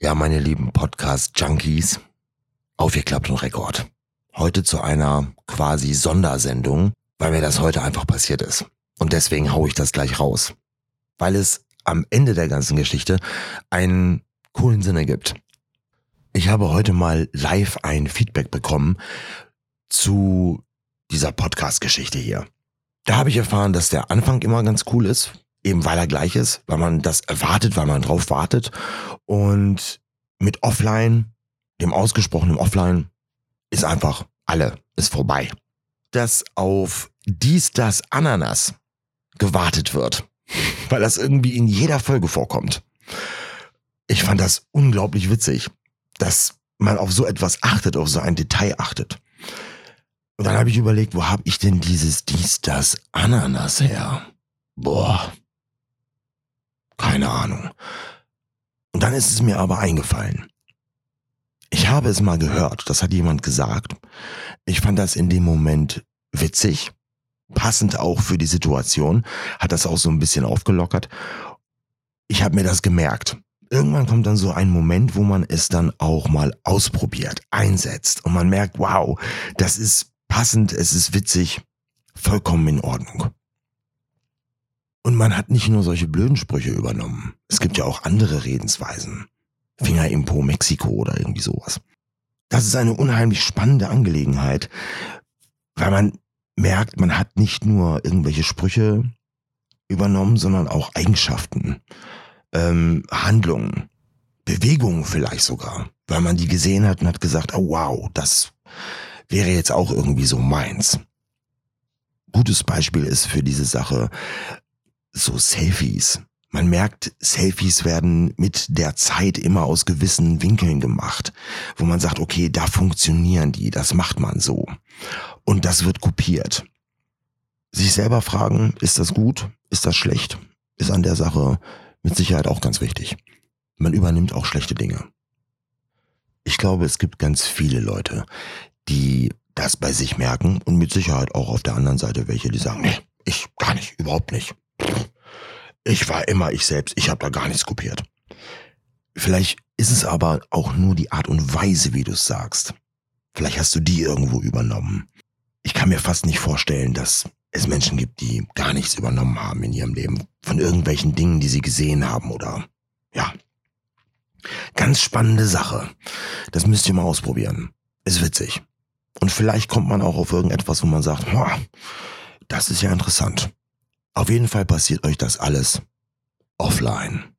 Ja, meine lieben Podcast-Junkies, aufgeklappt und Rekord. Heute zu einer quasi Sondersendung, weil mir das heute einfach passiert ist. Und deswegen hau ich das gleich raus. Weil es am Ende der ganzen Geschichte einen coolen Sinn ergibt. Ich habe heute mal live ein Feedback bekommen zu dieser Podcast-Geschichte hier. Da habe ich erfahren, dass der Anfang immer ganz cool ist, eben weil er gleich ist, weil man das erwartet, weil man drauf wartet. Und mit Offline, dem ausgesprochenen Offline, ist einfach alle, ist vorbei. Dass auf dies, das, Ananas gewartet wird, weil das irgendwie in jeder Folge vorkommt. Ich fand das unglaublich witzig, dass man auf so etwas achtet, auf so ein Detail achtet. Und dann habe ich überlegt, wo habe ich denn dieses dies, das, Ananas her? Boah, keine Ahnung. Und dann ist es mir aber eingefallen. Ich habe es mal gehört, das hat jemand gesagt. Ich fand das in dem Moment witzig, passend auch für die Situation, hat das auch so ein bisschen aufgelockert. Ich habe mir das gemerkt. Irgendwann kommt dann so ein Moment, wo man es dann auch mal ausprobiert, einsetzt und man merkt, wow, das ist passend, es ist witzig, vollkommen in Ordnung. Man hat nicht nur solche blöden Sprüche übernommen. Es gibt ja auch andere Redensweisen. Finger im Po Mexiko oder irgendwie sowas. Das ist eine unheimlich spannende Angelegenheit, weil man merkt, man hat nicht nur irgendwelche Sprüche übernommen, sondern auch Eigenschaften, ähm, Handlungen, Bewegungen vielleicht sogar, weil man die gesehen hat und hat gesagt, oh wow, das wäre jetzt auch irgendwie so meins. Gutes Beispiel ist für diese Sache so Selfies. Man merkt, Selfies werden mit der Zeit immer aus gewissen Winkeln gemacht, wo man sagt, okay, da funktionieren die, das macht man so. Und das wird kopiert. Sich selber fragen, ist das gut, ist das schlecht, ist an der Sache mit Sicherheit auch ganz wichtig. Man übernimmt auch schlechte Dinge. Ich glaube, es gibt ganz viele Leute, die das bei sich merken und mit Sicherheit auch auf der anderen Seite welche, die sagen, nee, ich gar nicht, überhaupt nicht. Ich war immer ich selbst, ich habe da gar nichts kopiert. Vielleicht ist es aber auch nur die Art und Weise, wie du es sagst. Vielleicht hast du die irgendwo übernommen. Ich kann mir fast nicht vorstellen, dass es Menschen gibt, die gar nichts übernommen haben in ihrem Leben. Von irgendwelchen Dingen, die sie gesehen haben oder, ja. Ganz spannende Sache. Das müsst ihr mal ausprobieren. Ist witzig. Und vielleicht kommt man auch auf irgendetwas, wo man sagt, das ist ja interessant. Auf jeden Fall passiert euch das alles offline.